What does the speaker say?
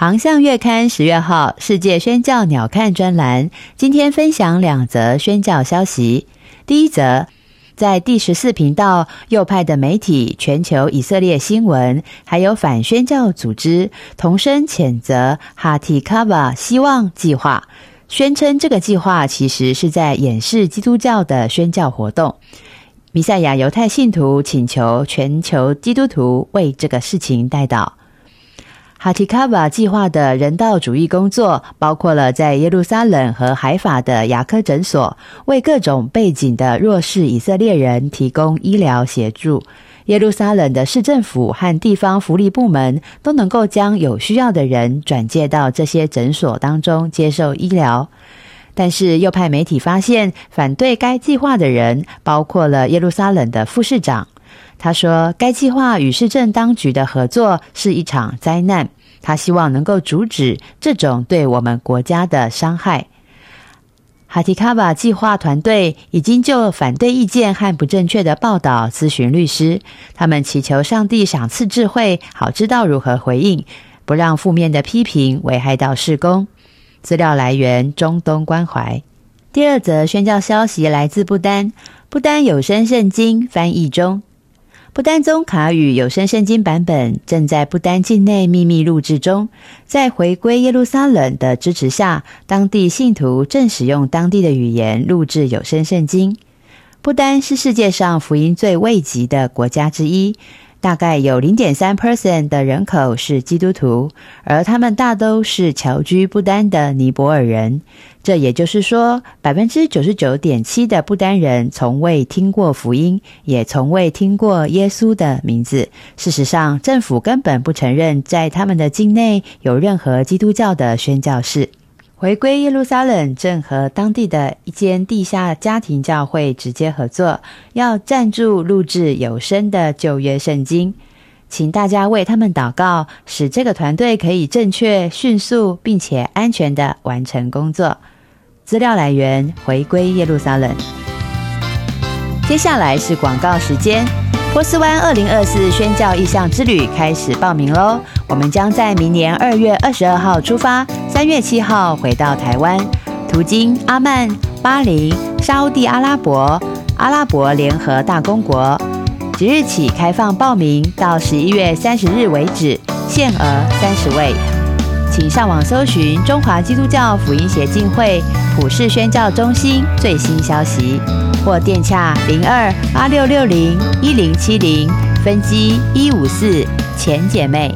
航向月刊十月号世界宣教鸟瞰专栏，今天分享两则宣教消息。第一则，在第十四频道右派的媒体全球以色列新闻，还有反宣教组织同声谴责哈提卡瓦希望计划，宣称这个计划其实是在掩饰基督教的宣教活动。弥赛亚犹太信徒请求全球基督徒为这个事情代祷。哈提卡瓦计划的人道主义工作，包括了在耶路撒冷和海法的牙科诊所，为各种背景的弱势以色列人提供医疗协助。耶路撒冷的市政府和地方福利部门都能够将有需要的人转介到这些诊所当中接受医疗。但是右派媒体发现，反对该计划的人包括了耶路撒冷的副市长。他说，该计划与市政当局的合作是一场灾难。他希望能够阻止这种对我们国家的伤害。哈提卡瓦计划团队已经就反对意见和不正确的报道咨询律师，他们祈求上帝赏赐智慧，好知道如何回应，不让负面的批评危害到事工。资料来源：中东关怀。第二则宣教消息来自不丹，不丹有声圣经翻译中。不丹宗卡语有声圣经版本正在不丹境内秘密录制中，在回归耶路撒冷的支持下，当地信徒正使用当地的语言录制有声圣经。不丹是世界上福音最未及的国家之一。大概有零点三 percent 的人口是基督徒，而他们大都是侨居不丹的尼泊尔人。这也就是说，百分之九十九点七的不丹人从未听过福音，也从未听过耶稣的名字。事实上，政府根本不承认在他们的境内有任何基督教的宣教士。回归耶路撒冷正和当地的一间地下家庭教会直接合作，要赞助录制有声的旧约圣经，请大家为他们祷告，使这个团队可以正确、迅速并且安全的完成工作。资料来源：回归耶路撒冷。接下来是广告时间。波斯湾二零二四宣教意向之旅开始报名喽！我们将在明年二月二十二号出发，三月七号回到台湾，途经阿曼、巴林、沙地阿拉伯、阿拉伯联合大公国。即日起开放报名，到十一月三十日为止，限额三十位。请上网搜寻中华基督教福音协进会普世宣教中心最新消息。或电洽零二八六六零一零七零分机一五四前姐妹。